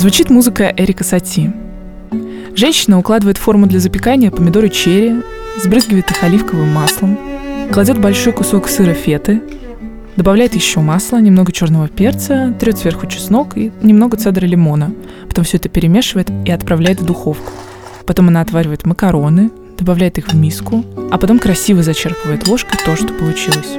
Звучит музыка Эрика Сати. Женщина укладывает форму для запекания помидоры черри, сбрызгивает их оливковым маслом, кладет большой кусок сыра феты, добавляет еще масло, немного черного перца, трет сверху чеснок и немного цедра лимона. Потом все это перемешивает и отправляет в духовку. Потом она отваривает макароны, добавляет их в миску, а потом красиво зачерпывает ложкой то, что получилось.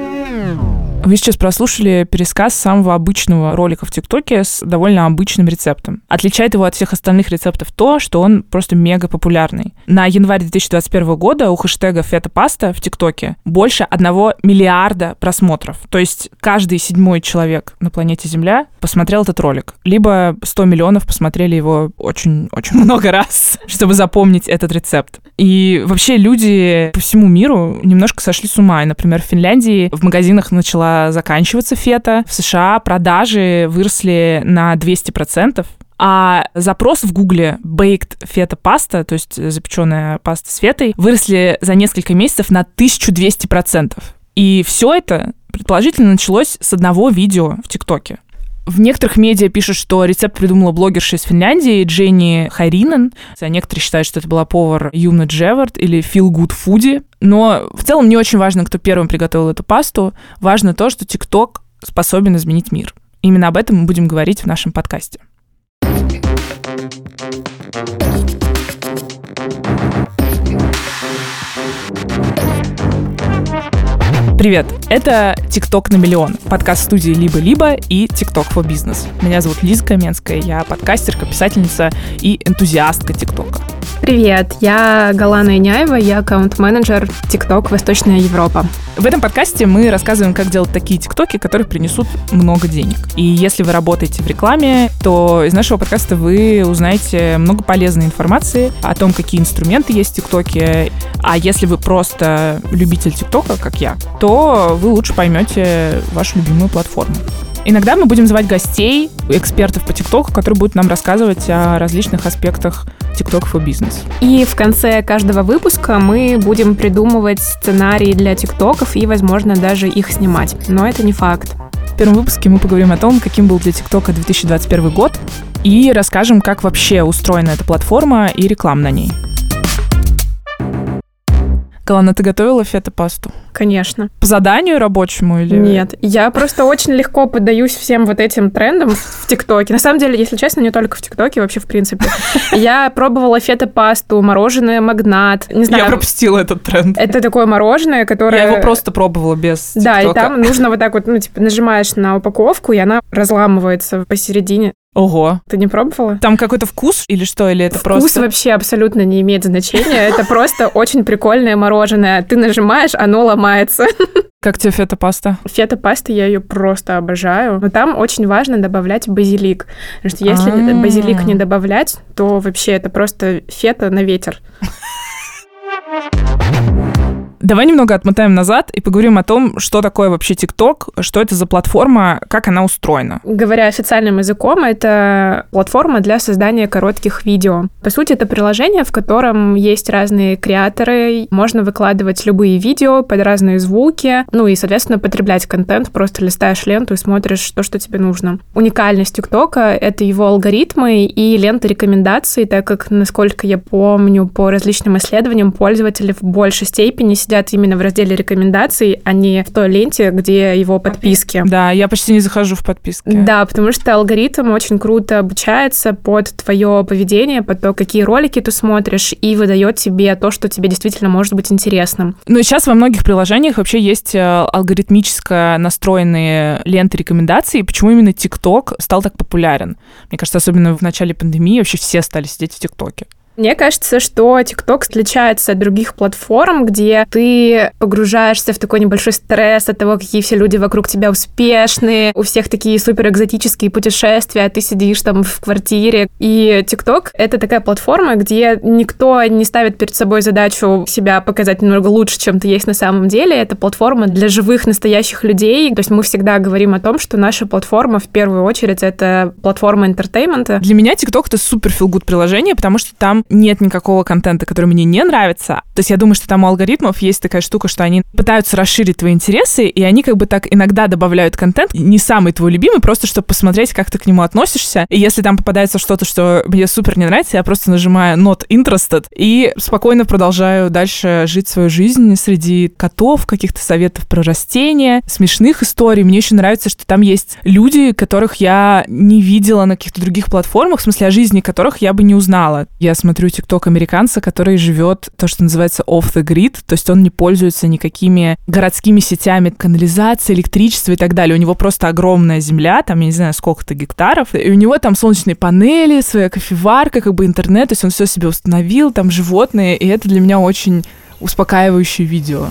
Вы сейчас прослушали пересказ самого обычного ролика в ТикТоке с довольно обычным рецептом. Отличает его от всех остальных рецептов то, что он просто мега популярный. На январь 2021 года у хэштега фета-паста в ТикТоке больше одного миллиарда просмотров. То есть каждый седьмой человек на планете Земля посмотрел этот ролик. Либо 100 миллионов посмотрели его очень-очень много раз, чтобы запомнить этот рецепт. И вообще люди по всему миру немножко сошли с ума. И, например, в Финляндии в магазинах начала заканчиваться фета. В США продажи выросли на 200%. А запрос в Гугле baked фета паста, то есть запеченная паста с фетой, выросли за несколько месяцев на 1200%. И все это предположительно началось с одного видео в ТикТоке. В некоторых медиа пишут, что рецепт придумала блогерша из Финляндии Дженни Хайринен. А некоторые считают, что это была повар Юна Джевард или Feel Good Foodie. Но в целом не очень важно, кто первым приготовил эту пасту. Важно то, что ТикТок способен изменить мир. Именно об этом мы будем говорить в нашем подкасте. Привет! Это «ТикТок на миллион» — подкаст студии «Либо-либо» и «ТикТок for Business». Меня зовут Лиза Каменская, я подкастерка, писательница и энтузиастка ТикТока. Привет, я Галана Иняева, я аккаунт-менеджер ТикТок Восточная Европа. В этом подкасте мы рассказываем, как делать такие ТикТоки, которые принесут много денег. И если вы работаете в рекламе, то из нашего подкаста вы узнаете много полезной информации о том, какие инструменты есть в ТикТоке. А если вы просто любитель ТикТока, как я, то вы лучше поймете вашу любимую платформу. Иногда мы будем звать гостей, экспертов по ТикТоку, которые будут нам рассказывать о различных аспектах TikTok for Business. И в конце каждого выпуска мы будем придумывать сценарии для ТикТоков и, возможно, даже их снимать. Но это не факт. В первом выпуске мы поговорим о том, каким был для ТикТока 2021 год, и расскажем, как вообще устроена эта платформа и реклама на ней. Галана, ты готовила фета-пасту? Конечно. По заданию рабочему или... Нет, я просто очень легко поддаюсь всем вот этим трендам в ТикТоке. На самом деле, если честно, не только в ТикТоке, вообще в принципе. Я пробовала фета-пасту, мороженое магнат. Не знаю. Я пропустила этот тренд. Это такое мороженое, которое... Я его просто пробовала без Да, и там нужно вот так вот, ну, типа, нажимаешь на упаковку, и она разламывается посередине. Ого. Ты не пробовала? Там какой-то вкус или что? Или это вкус просто... Вкус вообще абсолютно не имеет значения. Это просто очень прикольное мороженое. Ты нажимаешь, оно ломается. Как тебе фета-паста? Фета-паста, я ее просто обожаю. Но там очень важно добавлять базилик. Потому что если А-а-а. базилик не добавлять, то вообще это просто фета на ветер. Давай немного отмотаем назад и поговорим о том, что такое вообще ТикТок, что это за платформа, как она устроена. Говоря официальным языком, это платформа для создания коротких видео. По сути, это приложение, в котором есть разные креаторы, можно выкладывать любые видео под разные звуки, ну и, соответственно, потреблять контент, просто листаешь ленту и смотришь то, что тебе нужно. Уникальность ТикТока — это его алгоритмы и лента рекомендаций, так как, насколько я помню, по различным исследованиям пользователи в большей степени сидят сидят именно в разделе рекомендаций, а не в той ленте, где его подписки. Да, я почти не захожу в подписки. Да, потому что алгоритм очень круто обучается под твое поведение, под то, какие ролики ты смотришь, и выдает тебе то, что тебе действительно может быть интересным. Но сейчас во многих приложениях вообще есть э, алгоритмически настроенные ленты рекомендаций. Почему именно TikTok стал так популярен? Мне кажется, особенно в начале пандемии вообще все стали сидеть в ТикТоке. Мне кажется, что TikTok отличается от других платформ, где ты погружаешься в такой небольшой стресс от того, какие все люди вокруг тебя успешные, у всех такие супер экзотические путешествия, а ты сидишь там в квартире. И TikTok — это такая платформа, где никто не ставит перед собой задачу себя показать немного лучше, чем ты есть на самом деле. Это платформа для живых, настоящих людей. То есть мы всегда говорим о том, что наша платформа в первую очередь — это платформа entertainment а. Для меня TikTok — это супер feel-good приложение, потому что там нет никакого контента, который мне не нравится. То есть я думаю, что там у алгоритмов есть такая штука, что они пытаются расширить твои интересы, и они как бы так иногда добавляют контент, не самый твой любимый, просто чтобы посмотреть, как ты к нему относишься. И если там попадается что-то, что мне супер не нравится, я просто нажимаю not interested и спокойно продолжаю дальше жить свою жизнь среди котов, каких-то советов про растения, смешных историй. Мне еще нравится, что там есть люди, которых я не видела на каких-то других платформах, в смысле о жизни которых я бы не узнала. Я смотрю TikTok американца, который живет то, что называется off the grid, то есть он не пользуется никакими городскими сетями канализации, электричества и так далее. У него просто огромная земля, там, я не знаю, сколько-то гектаров, и у него там солнечные панели, своя кофеварка, как бы интернет, то есть он все себе установил, там животные, и это для меня очень успокаивающее видео.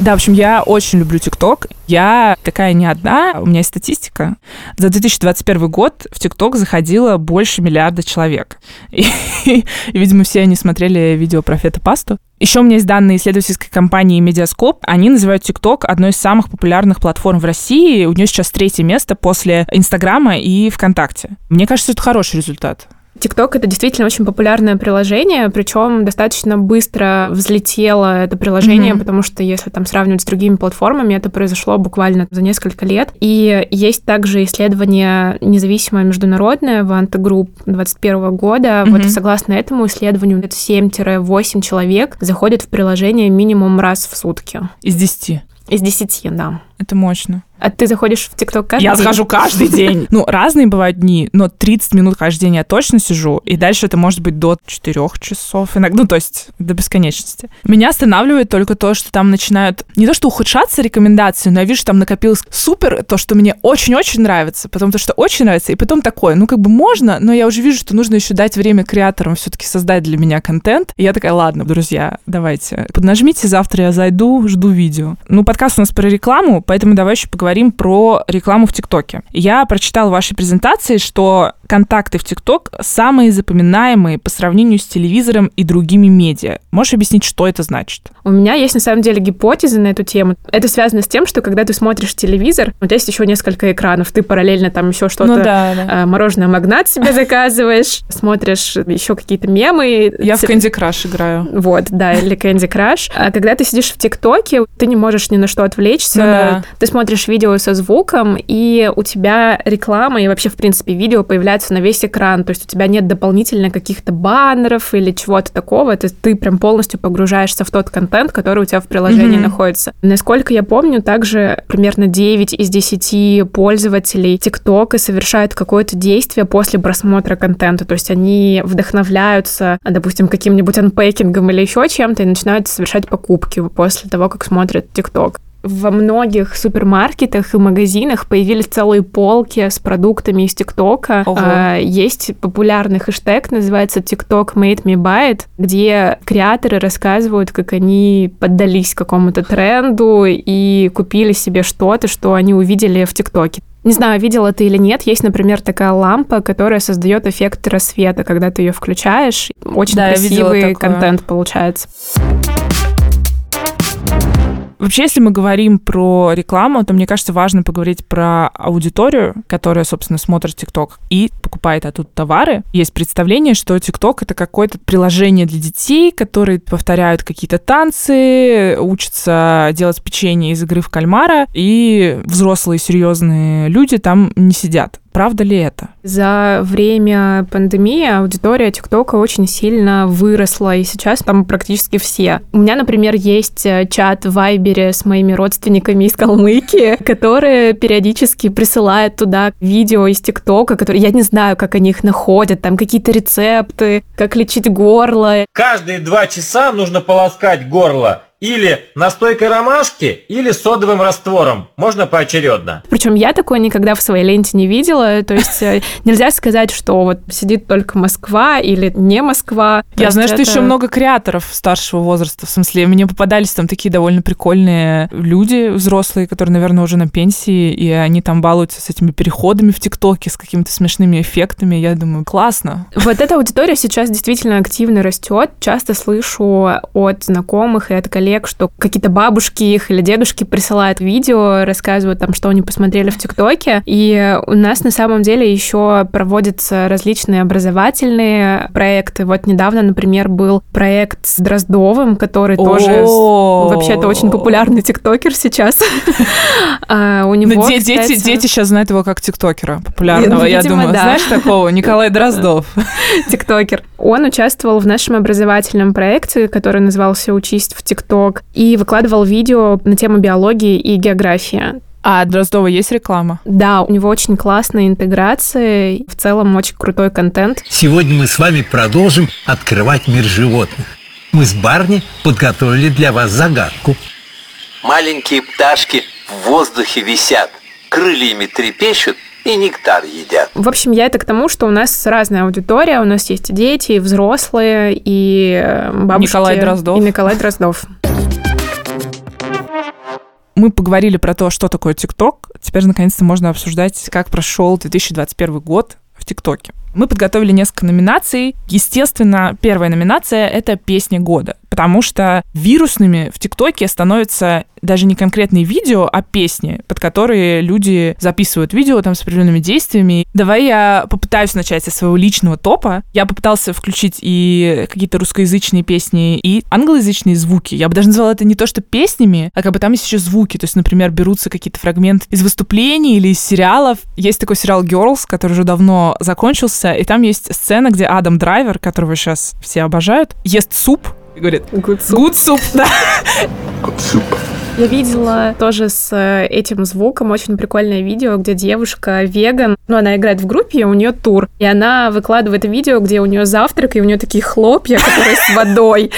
Да, в общем, я очень люблю ТикТок. Я такая не одна, у меня есть статистика. За 2021 год в ТикТок заходило больше миллиарда человек. И, видимо, все они смотрели видео про фетопасту. Еще у меня есть данные исследовательской компании Медиаскоп. Они называют ТикТок одной из самых популярных платформ в России. У нее сейчас третье место после Инстаграма и ВКонтакте. Мне кажется, это хороший результат. TikTok это действительно очень популярное приложение, причем достаточно быстро взлетело это приложение, mm-hmm. потому что если там сравнивать с другими платформами, это произошло буквально за несколько лет. И есть также исследование независимое международное Vanta Group 2021 года. Mm-hmm. Вот согласно этому исследованию, это 7-8 человек заходят в приложение минимум раз в сутки. Из 10? Из 10, да. Это мощно. А ты заходишь в ТикТок каждый я день? Я захожу каждый день. Ну, разные бывают дни, но 30 минут каждый день я точно сижу, и дальше это может быть до 4 часов, иногда, ну, то есть до бесконечности. Меня останавливает только то, что там начинают не то, что ухудшаться рекомендации, но я вижу, что там накопилось супер, то, что мне очень-очень нравится, потом то, что очень нравится, и потом такое, ну, как бы можно, но я уже вижу, что нужно еще дать время креаторам все-таки создать для меня контент. И я такая, ладно, друзья, давайте, поднажмите, завтра я зайду, жду видео. Ну, подкаст у нас про рекламу, поэтому давай еще поговорим про рекламу в ТикТоке. Я прочитала в вашей презентации, что контакты в ТикТок самые запоминаемые по сравнению с телевизором и другими медиа. Можешь объяснить, что это значит? У меня есть на самом деле гипотеза на эту тему. Это связано с тем, что когда ты смотришь телевизор, тебя есть еще несколько экранов, ты параллельно там еще что-то, ну, да, да. Э, мороженое магнат себе заказываешь, смотришь еще какие-то мемы. Я в Candy Crush играю. Вот, да, или Candy Crush. А когда ты сидишь в ТикТоке, ты не можешь ни на что отвлечься. Ну, да. Ты смотришь видео со звуком, и у тебя реклама и вообще, в принципе, видео появляется на весь экран. То есть у тебя нет дополнительно каких-то баннеров или чего-то такого. Это ты прям полностью погружаешься в тот контент, который у тебя в приложении mm-hmm. находится. Насколько я помню, также примерно 9 из 10 пользователей ТикТока совершают какое-то действие после просмотра контента. То есть они вдохновляются, допустим, каким-нибудь анпейкингом или еще чем-то и начинают совершать покупки после того, как смотрят ТикТок во многих супермаркетах и магазинах появились целые полки с продуктами из ТикТока. А, есть популярный хэштег, называется TikTok Made Me Buy It, где креаторы рассказывают, как они поддались какому-то тренду и купили себе что-то, что они увидели в ТикТоке. Не знаю, видела ты или нет, есть, например, такая лампа, которая создает эффект рассвета, когда ты ее включаешь. Очень да, красивый контент получается. Вообще, если мы говорим про рекламу, то мне кажется важно поговорить про аудиторию, которая, собственно, смотрит ТикТок и покупает оттуда товары. Есть представление, что ТикТок — это какое-то приложение для детей, которые повторяют какие-то танцы, учатся делать печенье из игры в кальмара, и взрослые серьезные люди там не сидят. Правда ли это? За время пандемии аудитория ТикТока очень сильно выросла, и сейчас там практически все. У меня, например, есть э, чат в Вайбере с моими родственниками из Калмыкии, которые периодически присылают туда видео из ТикТока, которые я не знаю, как они их находят, там какие-то рецепты, как лечить горло. Каждые два часа нужно полоскать горло или настойкой ромашки, или содовым раствором. Можно поочередно. Причем я такое никогда в своей ленте не видела. То есть э, нельзя сказать, что вот сидит только Москва или не Москва. Я знаю, что еще много креаторов старшего возраста. В смысле, мне попадались там такие довольно прикольные люди взрослые, которые, наверное, уже на пенсии, и они там балуются с этими переходами в ТикТоке, с какими-то смешными эффектами. Я думаю, классно. Вот эта аудитория сейчас действительно активно растет. Часто слышу от знакомых и от коллег коллег, что какие-то бабушки их или дедушки присылают видео, рассказывают там, что они посмотрели в ТикТоке. И у нас на самом деле еще проводятся различные образовательные проекты. Вот недавно, например, был проект с Дроздовым, который тоже вообще-то очень популярный тиктокер сейчас. А, у него, дети, дети сейчас знают его как тиктокера популярного, я думаю. Знаешь такого? Николай Дроздов. Тиктокер. Он участвовал в нашем образовательном проекте, который назывался «Учись в ТикТок», и выкладывал видео на тему биологии и географии. А Дроздова есть реклама? Да, у него очень классная интеграция, в целом очень крутой контент. Сегодня мы с вами продолжим открывать мир животных. Мы с Барни подготовили для вас загадку. Маленькие пташки в воздухе висят, крыльями трепещут и нектар едят. В общем, я это к тому, что у нас разная аудитория, у нас есть дети, и взрослые, и э, бабушки. Николай Дроздов. И Николай Дроздов. Мы поговорили про то, что такое ТикТок. Теперь, наконец-то, можно обсуждать, как прошел 2021 год в ТикТоке. Мы подготовили несколько номинаций. Естественно, первая номинация — это «Песня года», потому что вирусными в ТикТоке становятся даже не конкретные видео, а песни, под которые люди записывают видео там с определенными действиями. Давай я попытаюсь начать со своего личного топа. Я попытался включить и какие-то русскоязычные песни, и англоязычные звуки. Я бы даже назвала это не то, что песнями, а как бы там есть еще звуки. То есть, например, берутся какие-то фрагменты из выступлений или из сериалов. Есть такой сериал Girls, который уже давно закончился, и там есть сцена, где Адам Драйвер, которого сейчас все обожают, ест суп, и говорит «Good soup». Good soup, да. Good soup. Я видела тоже с э, этим звуком очень прикольное видео, где девушка веган, ну, она играет в группе, у нее тур, и она выкладывает видео, где у нее завтрак, и у нее такие хлопья, которые с водой,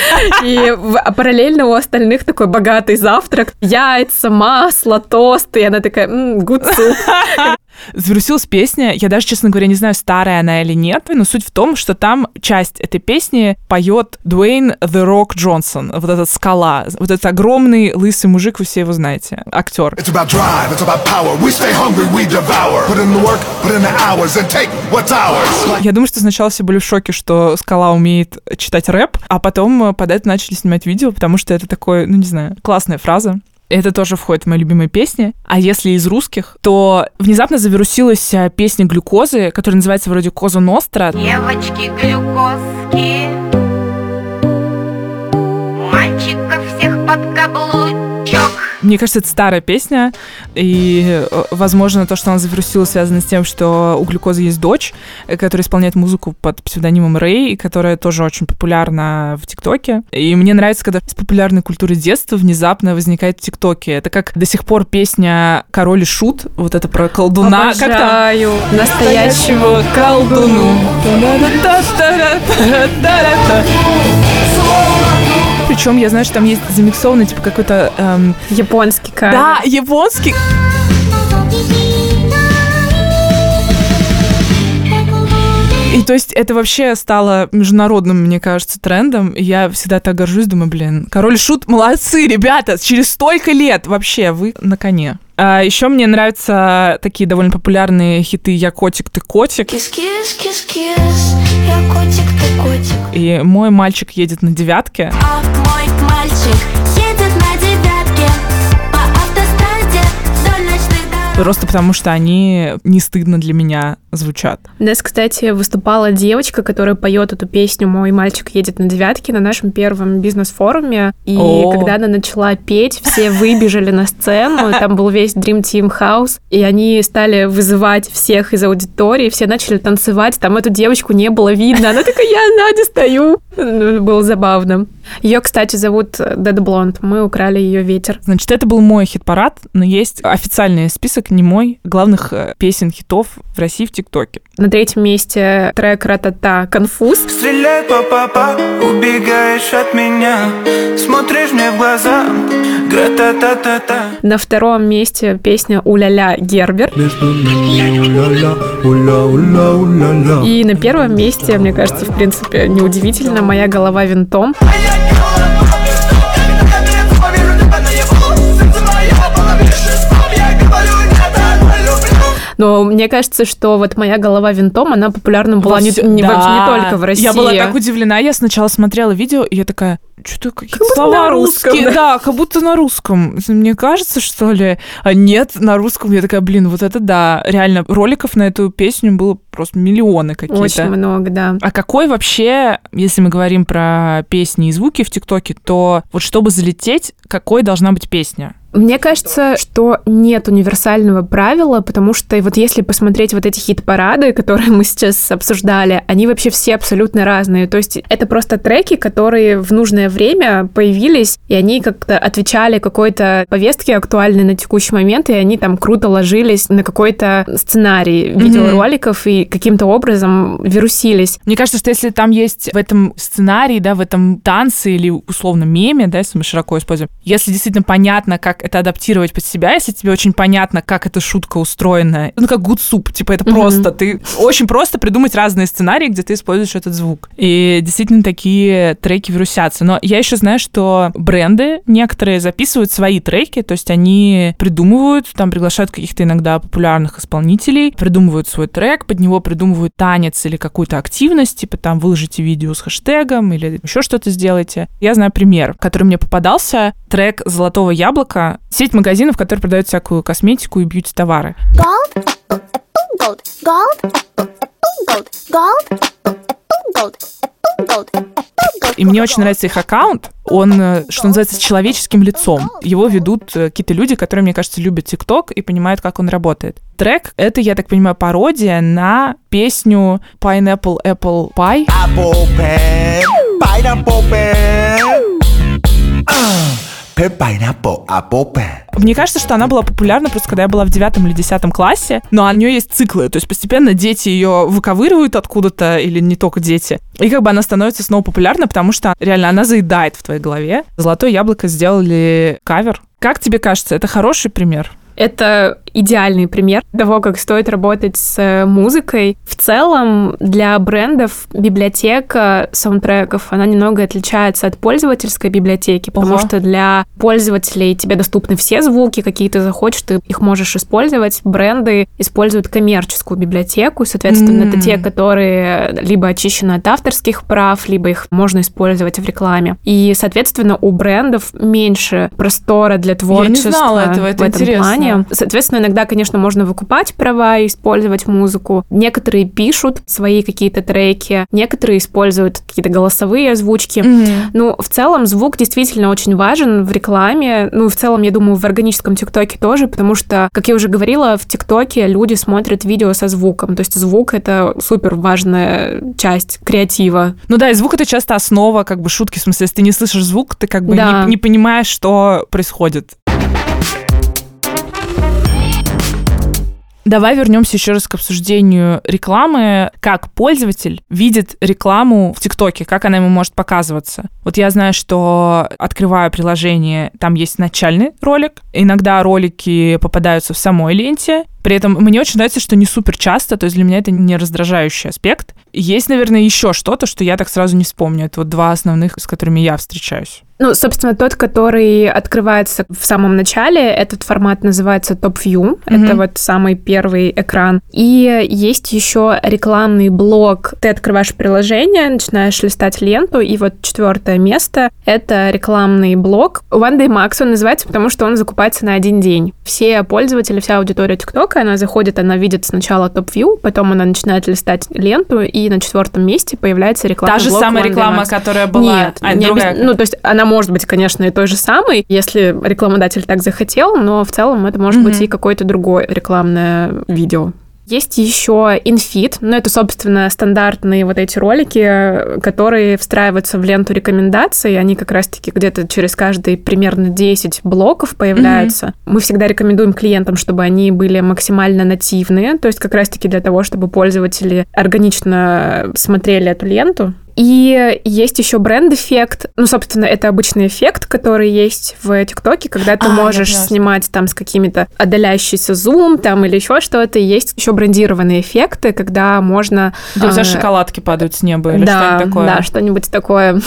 и а параллельно у остальных такой богатый завтрак, яйца, масло, тосты, и она такая, good soup. Завирусилась песня, я даже, честно говоря, не знаю, старая она или нет, но суть в том, что там часть этой песни поет Дуэйн The Rock Джонсон, вот этот скала, вот этот огромный лысый мужик, вы все его знаете, актер. Я думаю, что сначала все были в шоке, что скала умеет читать рэп, а потом под это начали снимать видео, потому что это такой, ну не знаю, классная фраза. Это тоже входит в мои любимые песни. А если из русских, то внезапно завирусилась э, песня глюкозы, которая называется вроде «Коза Ностра». Девочки глюкозки, Мне кажется, это старая песня, и, э, возможно, то, что она завирусилась, связано с тем, что у глюкозы есть дочь, э, которая исполняет музыку под псевдонимом Рэй, которая тоже очень популярна в ТикТоке. И мне нравится, когда из популярной культуры детства внезапно возникает в ТикТоке. Это как до сих пор песня «Король и Шут», вот это про колдуна. Обожаю как там? настоящего колдуну. Причем я знаю, что там есть замиксованный, типа какой-то... Эм... Японский кавер. Да, японский. И то есть это вообще стало международным, мне кажется, трендом. И я всегда так горжусь, думаю, блин, король шут, молодцы, ребята, через столько лет вообще вы на коне. А еще мне нравятся такие довольно популярные хиты «Я котик, ты котик». Кис-кис, кис-кис, я котик, ты котик. И «Мой мальчик едет на девятке». А мой мальчик Просто потому, что они не стыдно для меня звучат. У нас, кстати, выступала девочка, которая поет эту песню «Мой мальчик едет на девятке» на нашем первом бизнес-форуме. И О. когда она начала петь, все выбежали на сцену, там был весь Dream Team House, и они стали вызывать всех из аудитории, все начали танцевать, там эту девочку не было видно, она такая, я Надя стою. Было забавно. Ее, кстати, зовут Dead Blonde. Мы украли ее ветер. Значит, это был мой хит-парад, но есть официальный список, не мой, главных э, песен хитов в России в ТикТоке. На третьем месте трек «Ратата» «Конфуз». Стреляй, папа, убегаешь от меня, смотришь мне в глаза, гра-та-та-та-та. На втором месте песня «Уля-ля» Гербер. И на первом месте, мне кажется, в принципе, неудивительно, «Моя голова винтом». Но мне кажется, что вот моя голова винтом, она популярна была не, не, да. не только в России. Я была так удивлена. Я сначала смотрела видео, и я такая, что-то какие-то будто слова русском, русские. Да. как будто на русском. Мне кажется, что ли? А нет, на русском. Я такая, блин, вот это да. Реально, роликов на эту песню было просто миллионы какие-то. Очень много, да. А какой вообще, если мы говорим про песни и звуки в ТикТоке, то вот чтобы залететь, какой должна быть песня? Мне кажется, что нет универсального правила, потому что вот если посмотреть вот эти хит-парады, которые мы сейчас обсуждали, они вообще все абсолютно разные. То есть это просто треки, которые в нужное время появились, и они как-то отвечали какой-то повестке актуальной на текущий момент, и они там круто ложились на какой-то сценарий видеороликов и каким-то образом вирусились. Мне кажется, что если там есть в этом сценарии, да, в этом танце или условно меме, да, если мы широко используем, если действительно понятно, как это адаптировать под себя, если тебе очень понятно, как эта шутка устроена, ну, как soup, типа это Мгм. просто, ты очень просто придумать разные сценарии, где ты используешь этот звук. И действительно такие треки вирусятся. Но я еще знаю, что бренды некоторые записывают свои треки, то есть они придумывают, там приглашают каких-то иногда популярных исполнителей, придумывают свой трек, под него придумывают танец или какую-то активность, типа там выложите видео с хэштегом или еще что-то сделайте. Я знаю пример, который мне попадался, трек «Золотого яблока», сеть магазинов, которые продают всякую косметику и бьюти-товары. Gold, gold, gold, gold, gold, gold, gold, gold. И мне очень нравится их аккаунт. Он, э, что называется, с человеческим лицом. Его ведут э, какие-то люди, которые, мне кажется, любят ТикТок и понимают, как он работает. Трек — это, я так понимаю, пародия на песню Pineapple Apple Pie. Apple pen, pineapple pen. Pineapple, apple pen. Мне кажется, что она была популярна просто когда я была в девятом или десятом классе, но у нее есть циклы, то есть постепенно дети ее выковыривают откуда-то, или не только дети, и как бы она становится снова популярна, потому что реально она заедает в твоей голове. «Золотое яблоко» сделали кавер. Как тебе кажется, это хороший пример? Это идеальный пример того, как стоит работать с э, музыкой. В целом, для брендов библиотека саундтреков, она немного отличается от пользовательской библиотеки, потому Ого. что для пользователей тебе доступны все звуки, какие ты захочешь, ты их можешь использовать. Бренды используют коммерческую библиотеку, соответственно, М. это те, которые либо очищены от авторских прав, либо их можно использовать в рекламе. И, соответственно, у брендов меньше простора для творчества знала этого, это в этом интересно. плане. Соответственно, иногда, конечно, можно выкупать права и использовать музыку. Некоторые пишут свои какие-то треки, некоторые используют какие-то голосовые озвучки. Ну, в целом, звук действительно очень важен в рекламе. Ну, в целом, я думаю, в органическом ТикТоке тоже, потому что, как я уже говорила, в ТикТоке люди смотрят видео со звуком. То есть звук — это супер важная часть креатива. Ну да, и звук это часто основа как бы шутки, в смысле, если ты не слышишь звук, ты как бы Да. не, не понимаешь, что происходит. Давай вернемся еще раз к обсуждению рекламы. Как пользователь видит рекламу в ТикТоке, как она ему может показываться. Вот я знаю, что открываю приложение, там есть начальный ролик. Иногда ролики попадаются в самой ленте. При этом мне очень нравится, что не супер часто, то есть для меня это не раздражающий аспект. Есть, наверное, еще что-то, что я так сразу не вспомню. Это вот два основных, с которыми я встречаюсь. Ну, собственно, тот, который открывается в самом начале, этот формат называется Top View. Мгм. Это вот самый первый экран. И есть еще рекламный блок. Ты открываешь приложение, начинаешь листать ленту, и вот четвертое место — это рекламный блок. One Day Max он называется, потому что он закупается на один день. Все пользователи, вся аудитория ТикТока, она заходит, она видит сначала View, потом она начинает листать ленту, и на четвертом месте появляется рекламный Та же самая реклама, которая была... Нет, А, не другая. ну, то есть она может быть, конечно, и той же самой, если рекламодатель так захотел, но в целом это может быть Мгм. и какое-то другое рекламное видео. Есть еще инфит, но это, собственно, стандартные вот эти ролики, которые встраиваются в ленту рекомендаций. Они как раз-таки где-то через каждые примерно 10 блоков появляются. Мы всегда рекомендуем клиентам, чтобы они были максимально нативные, то есть как раз-таки для того, чтобы пользователи органично смотрели эту ленту. И есть еще бренд-эффект. Ну, собственно, это обычный эффект, который есть в ТикТоке, когда ты А, можешь снимать там с какими-то отдаляющийся зум там или еще что-то. Есть еще брендированные эффекты, когда можно... Где у тебя а, шоколадки падают с неба или да, что-нибудь такое. Да, что-нибудь такое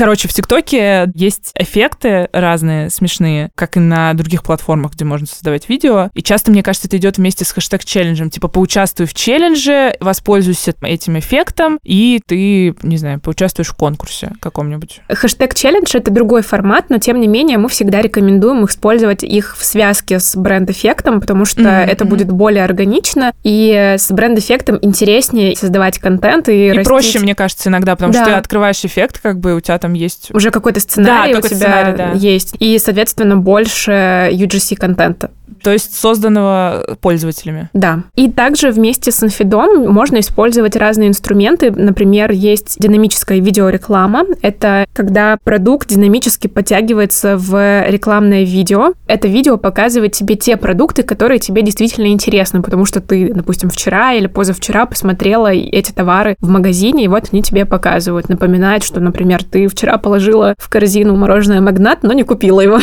Короче, в ТикТоке есть эффекты разные, смешные, как и на других платформах, где можно создавать видео. И часто, мне кажется, это идет вместе с хэштег-челленджем. Типа, поучаствуй в челлендже, воспользуйся этим эффектом, и ты, не знаю, поучаствуешь в конкурсе каком-нибудь. Хэштег-челлендж — это другой формат, но, тем не менее, мы всегда рекомендуем использовать их в связке с бренд-эффектом, потому что Мгм, это будет более органично, и с бренд-эффектом интереснее создавать контент и, И растить проще, мне кажется, иногда, потому что Да. ты открываешь эффект, как бы у тебя там есть... уже какой-то сценарий Да, у тебя сценарий, да. есть, и, соответственно, больше UGC-контента. То есть созданного пользователями. Да. И также вместе с инфидом можно использовать разные инструменты. Например, есть динамическая видеореклама. Это когда продукт динамически подтягивается в рекламное видео. Это видео показывает тебе те продукты, которые тебе действительно интересны, потому что ты, допустим, вчера или позавчера посмотрела эти товары в магазине, и вот они тебе показывают. Напоминает, что, например, ты вчера положила в корзину мороженое магнат, но не купила его.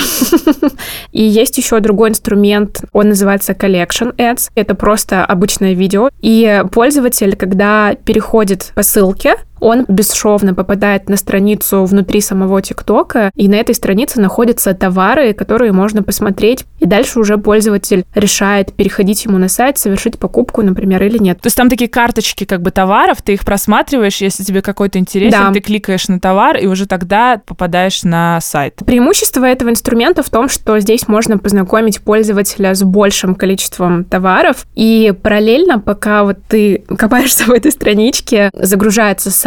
И есть еще другой инструмент, он называется Collection Ads. Это просто обычное видео. И пользователь, когда переходит по ссылке, он бесшовно попадает на страницу внутри самого ТикТока, и на этой странице находятся товары, которые можно посмотреть, и дальше уже пользователь решает, переходить ему на сайт, совершить покупку, например, или нет. То есть там такие карточки как бы товаров, ты их просматриваешь, если тебе какой-то интересен, Да. ты кликаешь на товар, и уже тогда попадаешь на сайт. Преимущество этого инструмента в том, что здесь можно познакомить пользователя с большим количеством товаров, и параллельно, пока вот ты копаешься в этой страничке, загружается сайт,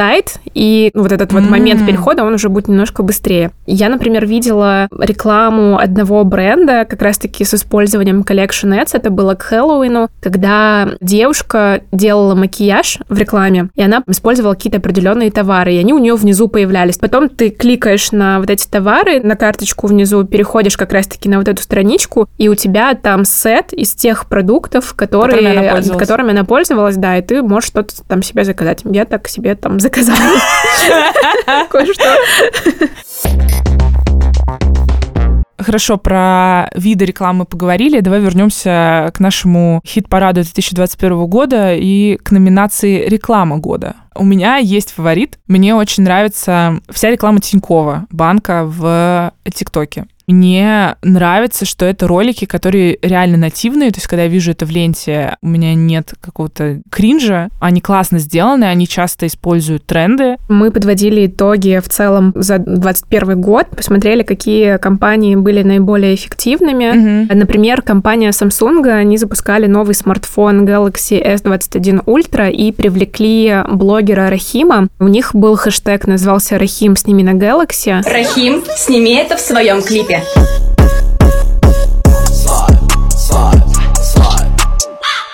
и вот этот вот М. момент перехода, он уже будет немножко быстрее. Я, например, видела рекламу одного бренда как раз-таки с использованием Collection Ads, это было к Хэллоуину, когда девушка делала макияж в рекламе, и она использовала какие-то определенные товары, и они у нее внизу появлялись. Потом ты кликаешь на вот эти товары, на карточку внизу, переходишь как раз-таки на вот эту страничку, и у тебя там сет из тех продуктов, которые, Которыми она пользовалась. которыми она пользовалась, да, и ты можешь что-то там себе заказать. Я так себе там заказала кое-что. Хорошо, про виды рекламы поговорили. Давай вернемся к нашему хит-параду 2021 года и к номинации «Реклама года». У меня есть фаворит. Мне очень нравится вся реклама Тинькова, банка в ТикТоке. Мне нравится, что это ролики, которые реально нативные. То есть, когда я вижу это в ленте, у меня нет какого-то кринжа. Они классно сделаны, они часто используют тренды. Мы подводили итоги в целом за 2021 год, посмотрели, какие компании были наиболее эффективными. Мгм. Например, компания Samsung, они запускали новый смартфон Galaxy S21 Ultra и привлекли блогера Рахима. У них был хэштег, назывался «Рахим, сними на Galaxy». Рахим, сними это в своем клипе.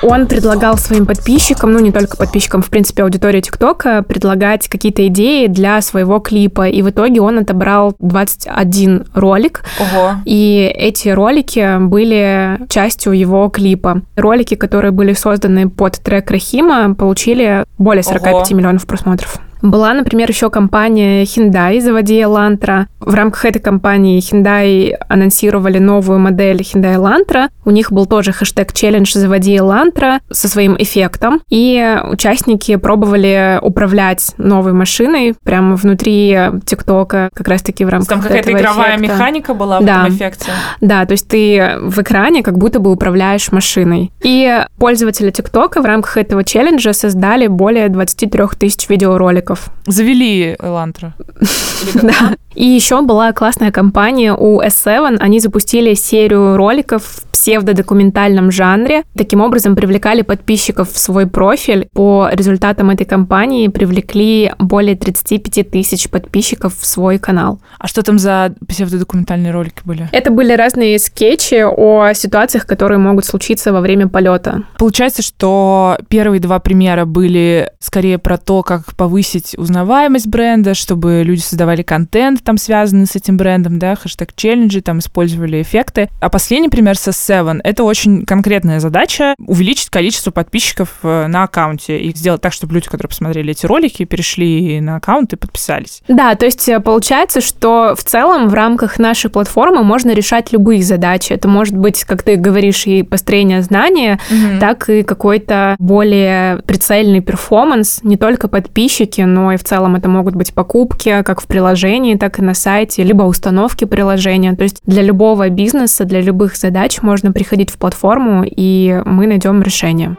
Он предлагал своим подписчикам, ну не только подписчикам, в принципе, аудитории ТикТока, предлагать какие-то идеи для своего клипа. И в итоге он отобрал 21 ролик, Ого. и эти ролики были частью его клипа. Ролики, которые были созданы под трек Рахима, получили более 45 Ого. миллионов просмотров. Была, например, еще компания Hyundai «Заводи Elantra». В рамках этой компании Hyundai анонсировали новую модель Hyundai Elantra. У них был тоже хэштег «Челлендж Заводи Elantra» со своим эффектом. И участники пробовали управлять новой машиной прямо внутри ТикТока, как раз-таки в рамках Там какая-то игровая эффекта. механика была в Да. этом эффекте. Да, то есть ты в экране как будто бы управляешь машиной. И пользователи ТикТока в рамках этого челленджа создали более 23 тысяч видеороликов. Завели Элантра. Да. И еще была классная компания у S7. Они запустили серию роликов в псевдодокументальном жанре. Таким образом, привлекали подписчиков в свой профиль. По результатам этой кампании привлекли более 35 тысяч подписчиков в свой канал. А что там за псевдодокументальные ролики были? Это были разные скетчи о ситуациях, которые могут случиться во время полета. Получается, что первые два примера были скорее про то, как повысить узнаваемость бренда, чтобы люди создавали контент там связанный с этим брендом, да, хэштег челленджи, там использовали эффекты. А последний пример со Seven — это очень конкретная задача — увеличить количество подписчиков э, на аккаунте и сделать так, чтобы люди, которые посмотрели эти ролики, перешли на аккаунт и подписались. Да, то есть э, получается, что в целом в рамках нашей платформы можно решать любые задачи. Это может быть, как ты говоришь, и построение знания, так и какой-то более прицельный перформанс. Не только подписчики, но и в целом это могут быть покупки как в приложении, так и на сайте, либо установки приложения. То есть для любого бизнеса, для любых задач можно приходить в платформу, и мы найдем решение.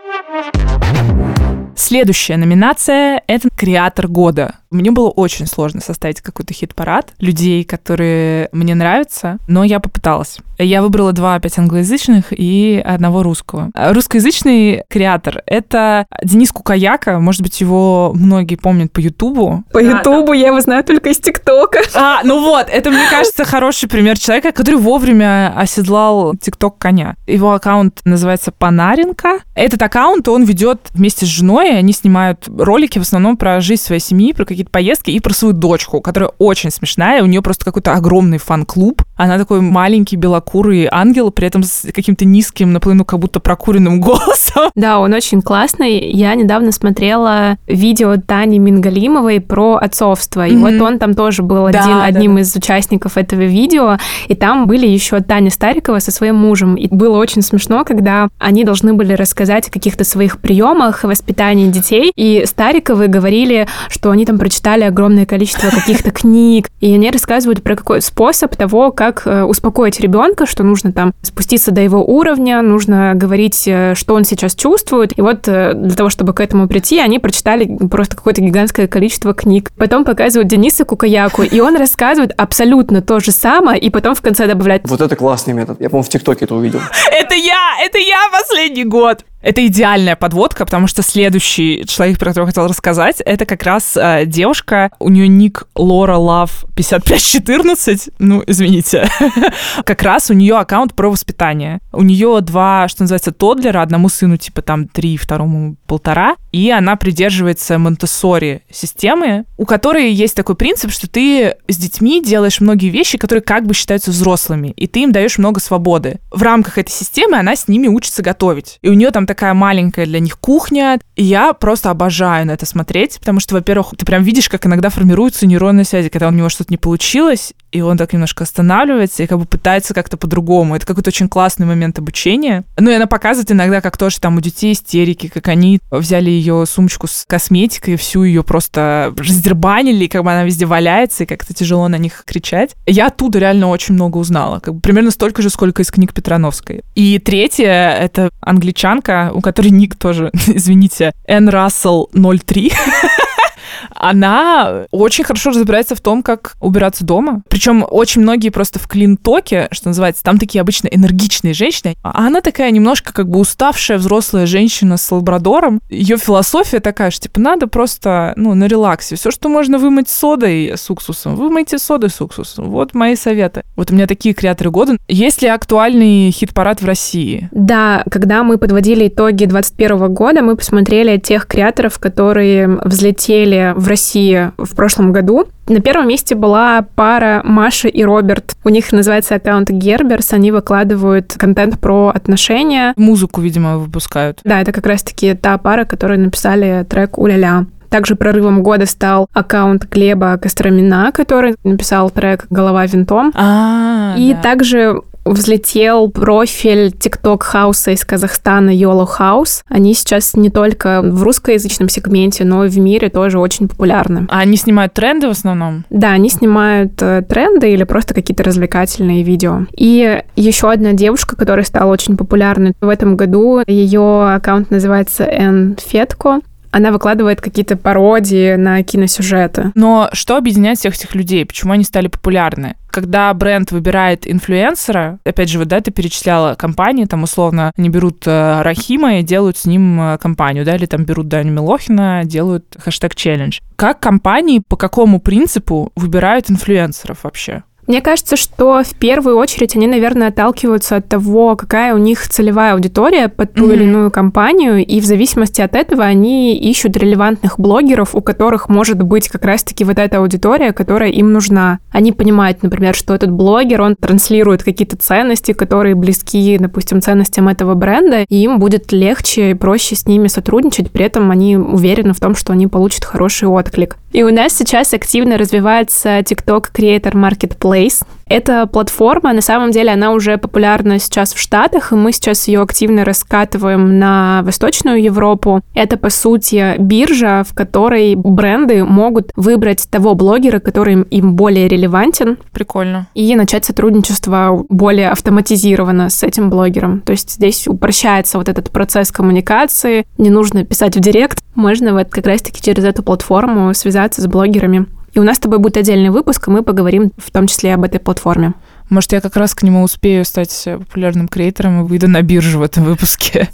Следующая номинация — это «Креатор года». Мне было очень сложно составить какой-то хит-парад людей, которые мне нравятся, но я попыталась. Я выбрала два опять англоязычных и одного русского. Русскоязычный креатор — это Денис Кукаяка. Может быть, его многие помнят по Ютубу. По Ютубу я его знаю только из ТикТока. А, ну вот, это, мне кажется, хороший пример человека, который вовремя оседлал ТикТок коня. Его аккаунт называется Панаренко. Этот аккаунт он ведет вместе с женой, и они снимают ролики в основном про жизнь своей семьи, про какие-то поездки и про свою дочку, которая очень смешная. У нее просто какой-то огромный фан-клуб. Она такой маленький белокурый ангел, при этом с каким-то низким, наполовину как будто прокуренным голосом. Да, он очень классный. Я недавно смотрела видео Тани Мингалимовой про отцовство. И mm-hmm. вот он там тоже был да, один, да, одним да. из участников этого видео. И там были еще Таня Старикова со своим мужем. И было очень смешно, когда они должны были рассказать о каких-то своих приемах воспитания детей. И Стариковы говорили, что они там прочитали огромное количество каких-то книг, и они рассказывают про какой способ того, как э, успокоить ребенка, что нужно там спуститься до его уровня, нужно говорить, э, что он сейчас чувствует. И вот э, для того, чтобы к этому прийти, они прочитали просто какое-то гигантское количество книг. Потом показывают Дениса Кукаяку, и он рассказывает абсолютно то же самое, и потом в конце добавляет... Вот это классный метод. Я, по-моему, в ТикТоке это увидел. Это я! Это я последний год! Это идеальная подводка, потому что следующий человек, про которого я хотела рассказать, это как раз э, девушка, у нее ник Лора Лав 5514, ну, извините. как раз у нее аккаунт про воспитание. У нее два, что называется, тодлера, одному сыну типа там три, второму полтора, и она придерживается монте системы, у которой есть такой принцип, что ты с детьми делаешь многие вещи, которые как бы считаются взрослыми, и ты им даешь много свободы. В рамках этой системы она с ними учится готовить. И у нее там такая маленькая для них кухня. И я просто обожаю на это смотреть, потому что, во-первых, ты прям видишь, как иногда формируются нейронные связи, когда у него что-то не получилось, и он так немножко останавливается и как бы пытается как-то по-другому. Это какой-то очень классный момент обучения. Ну и она показывает иногда, как тоже там у детей истерики, как они взяли ее сумочку с косметикой, всю ее просто раздербанили, и как бы она везде валяется, и как-то тяжело на них кричать. Я оттуда реально очень много узнала. Как бы примерно столько же, сколько из книг Петрановской. И третье — это англичанка, у которой ник тоже, извините, Н. Рассел 03. Она очень хорошо разбирается в том, как убираться дома. Причем очень многие просто в клинтоке, что называется, там такие обычно энергичные женщины, а она такая немножко как бы уставшая взрослая женщина с лабрадором. Ее философия такая, что типа надо просто, ну, на релаксе. Все, что можно вымыть содой с уксусом, вымойте содой с уксусом. Вот мои советы. Вот у меня такие креаторы года. Есть ли актуальный хит-парад в России? Да, когда мы подводили итоги 2021 года, мы посмотрели тех креаторов, которые взлетели в России в прошлом году. На первом месте была пара Маша и Роберт. У них называется аккаунт Герберс. Они выкладывают контент про отношения. Музыку, видимо, выпускают. Да, это как раз-таки та пара, которые написали трек «Уля-ля». Также прорывом года стал аккаунт Глеба Костромина, который написал трек «Голова винтом». А, и да. также взлетел профиль TikTok хауса из Казахстана YOLO House. Они сейчас не только в русскоязычном сегменте, но и в мире тоже очень популярны. А они снимают тренды в основном? Да, они снимают э, тренды или просто какие-то развлекательные видео. И еще одна девушка, которая стала очень популярной в этом году, ее аккаунт называется Н Фетко она выкладывает какие-то пародии на киносюжеты. Но что объединяет всех этих людей? Почему они стали популярны? Когда бренд выбирает инфлюенсера, опять же, вот да, ты перечисляла компании, там условно они берут э, Рахима и делают с ним э, компанию, да, или там берут Даню Милохина, делают хэштег челлендж. Как компании, по какому принципу выбирают инфлюенсеров вообще? Мне кажется, что в первую очередь они, наверное, отталкиваются от того, какая у них целевая аудитория под ту mm-hmm. или иную компанию, и в зависимости от этого они ищут релевантных блогеров, у которых может быть как раз-таки вот эта аудитория, которая им нужна. Они понимают, например, что этот блогер, он транслирует какие-то ценности, которые близки, допустим, ценностям этого бренда, и им будет легче и проще с ними сотрудничать, при этом они уверены в том, что они получат хороший отклик. И у нас сейчас активно развивается TikTok Creator Marketplace, Эта платформа, на самом деле, она уже популярна сейчас в Штатах, и мы сейчас ее активно раскатываем на Восточную Европу. Это, по сути, биржа, в которой бренды могут выбрать того блогера, который им более релевантен. Прикольно. И начать сотрудничество более автоматизированно с этим блогером. То есть здесь упрощается вот этот процесс коммуникации. Не нужно писать в директ. Можно вот как раз-таки через эту платформу связаться с блогерами. И у нас с тобой будет отдельный выпуск, и мы поговорим в том числе об этой платформе. Может, я как раз к нему успею стать популярным креатором и выйду на биржу в этом выпуске.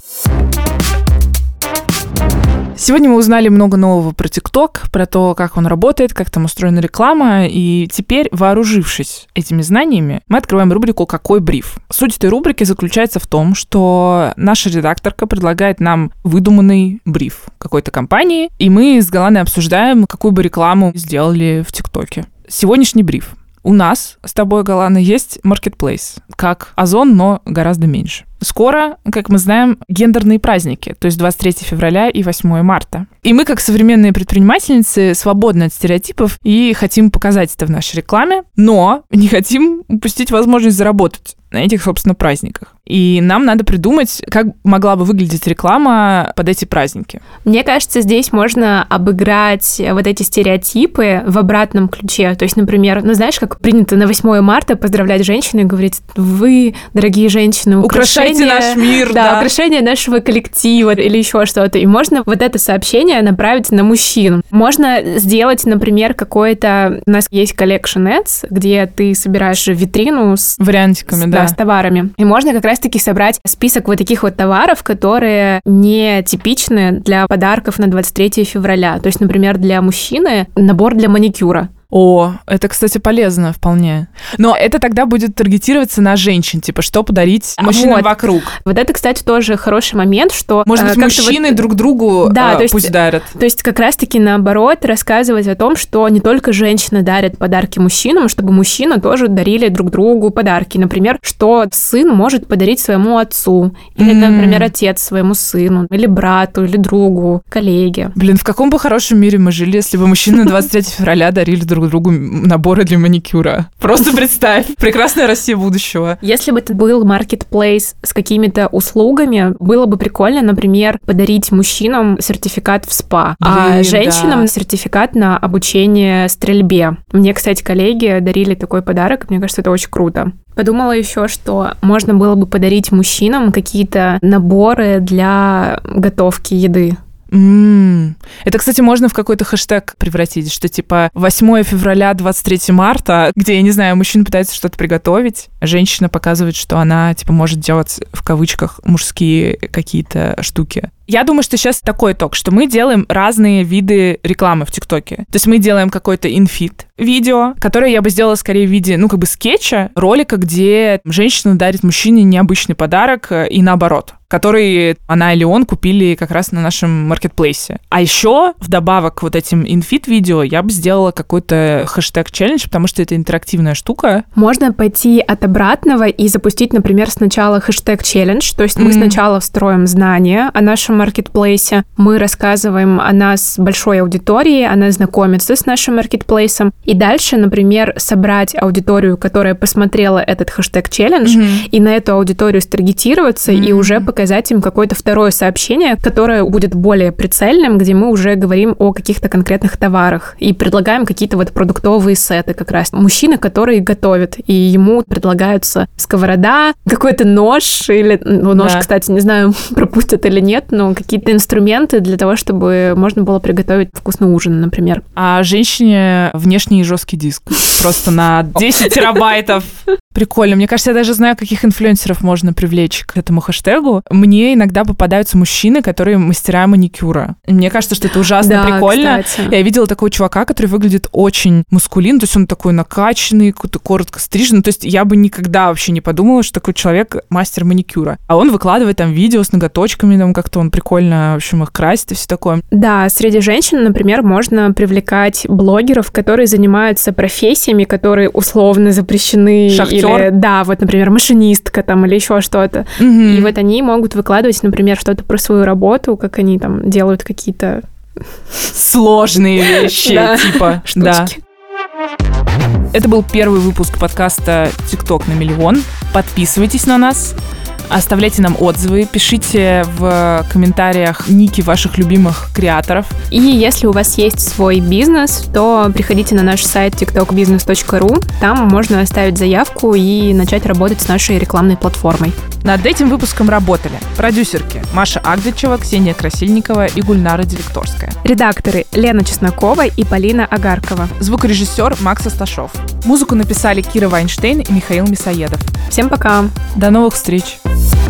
Сегодня мы узнали много нового про ТикТок, про то, как он работает, как там устроена реклама, и теперь, вооружившись этими знаниями, мы открываем рубрику «Какой бриф?». Суть этой рубрики заключается в том, что наша редакторка предлагает нам выдуманный бриф какой-то компании, и мы с Галаной обсуждаем, какую бы рекламу сделали в ТикТоке. Сегодняшний бриф. У нас с тобой, Галана, есть marketplace, как Озон, но гораздо меньше. Скоро, как мы знаем, гендерные праздники, то есть 23 февраля и 8 марта. И мы, как современные предпринимательницы, свободны от стереотипов и хотим показать это в нашей рекламе, но не хотим упустить возможность заработать на этих, собственно, праздниках. И нам надо придумать, как могла бы выглядеть реклама под эти праздники. Мне кажется, здесь можно обыграть вот эти стереотипы в обратном ключе. То есть, например, ну знаешь, как принято на 8 марта поздравлять женщин и говорить, вы, дорогие женщины, украшайте наш мир, да, да, украшение нашего коллектива или еще что-то. И можно вот это сообщение направить на мужчин. Можно сделать, например, какое-то... У нас есть collection ads, где ты собираешь витрину с... Вариантиками, да. да. с товарами. И можно как раз раз-таки собрать список вот таких вот товаров, которые не типичны для подарков на 23 февраля. То есть, например, для мужчины набор для маникюра. О, это, кстати, полезно вполне. Но это тогда будет таргетироваться на женщин, типа, что подарить мужчинам вот. вокруг. Вот это, кстати, тоже хороший момент, что... Может быть, э, мужчины вот... друг другу да, э, то есть, пусть дарят. То есть как раз-таки наоборот рассказывать о том, что не только женщины дарят подарки мужчинам, чтобы мужчины тоже дарили друг другу подарки. Например, что сын может подарить своему отцу, или, mm. например, отец своему сыну, или брату, или другу, коллеге. Блин, в каком бы хорошем мире мы жили, если бы мужчины 23 февраля дарили друг другу наборы для маникюра. Просто представь. Прекрасная Россия будущего. Если бы это был маркетплейс с какими-то услугами, было бы прикольно, например, подарить мужчинам сертификат в СПА, а Блин, женщинам да. сертификат на обучение стрельбе. Мне, кстати, коллеги дарили такой подарок, мне кажется, это очень круто. Подумала еще, что можно было бы подарить мужчинам какие-то наборы для готовки еды. М. Это, кстати, можно в какой-то хэштег превратить, что типа 8 февраля, 23 марта, где, я не знаю, мужчина пытается что-то приготовить, женщина показывает, что она, типа, может делать, в кавычках, мужские какие-то штуки. Я думаю, что сейчас такой итог, что мы делаем разные виды рекламы в ТикТоке. То есть мы делаем какой-то инфит видео, которое я бы сделала скорее в виде, ну, как бы скетча, ролика, где женщина дарит мужчине необычный подарок э, и наоборот который она или он купили как раз на нашем маркетплейсе. А еще, вдобавок к вот этим инфит-видео, я бы сделала какой-то хэштег-челлендж, потому что это интерактивная штука. Можно пойти от обратного и запустить, например, сначала хэштег-челлендж, то есть мы mm-hmm. сначала встроим знания о нашем маркетплейсе, мы рассказываем о нас большой аудитории, она знакомится с нашим маркетплейсом, и дальше, например, собрать аудиторию, которая посмотрела этот хэштег-челлендж, mm-hmm. и на эту аудиторию старгетироваться mm-hmm. и уже показать показать им какое-то второе сообщение, которое будет более прицельным, где мы уже говорим о каких-то конкретных товарах и предлагаем какие-то вот продуктовые сеты как раз. Мужчина, который готовит, и ему предлагаются сковорода, какой-то нож или... Ну, нож, Да. кстати, не знаю, пропустят или нет, но какие-то инструменты для того, чтобы можно было приготовить вкусный ужин, например. А женщине внешний жесткий диск. Просто на 10 терабайтов. Прикольно. Мне кажется, я даже знаю, каких инфлюенсеров можно привлечь к этому хэштегу. Мне иногда попадаются мужчины, которые мастера маникюра. Мне кажется, что это ужасно Да, прикольно. кстати. Я видела такого чувака, который выглядит очень мускулин, то есть он такой накачанный, какой-то коротко стриженный. То есть я бы никогда вообще не подумала, что такой человек мастер маникюра. А он выкладывает там видео с ноготочками, там как-то он прикольно, в общем, их красит и все такое. Да, среди женщин, например, можно привлекать блогеров, которые занимаются профессиями, которые условно запрещены. Шахтер? Или, да, вот, например, машинистка там или еще что-то. Мгм. И вот они могут выкладывать, например, что-то про свою работу, как они там делают какие-то Сложные вещи, типа, штучки. Это был первый выпуск подкаста «ТикТок на миллион». Подписывайтесь на нас, Оставляйте нам отзывы, пишите в комментариях ники ваших любимых креаторов. И если у вас есть свой бизнес, то приходите на наш сайт tiktokbusiness.ru. Там можно оставить заявку и начать работать с нашей рекламной платформой. Над этим выпуском работали продюсерки Маша Агдычева, Ксения Красильникова и Гульнара Директорская. Редакторы Лена Чеснокова и Полина Агаркова. Звукорежиссер Макс Асташов. Музыку написали Кира Вайнштейн и Михаил Мисоедов. Всем пока! До новых встреч! Thank you.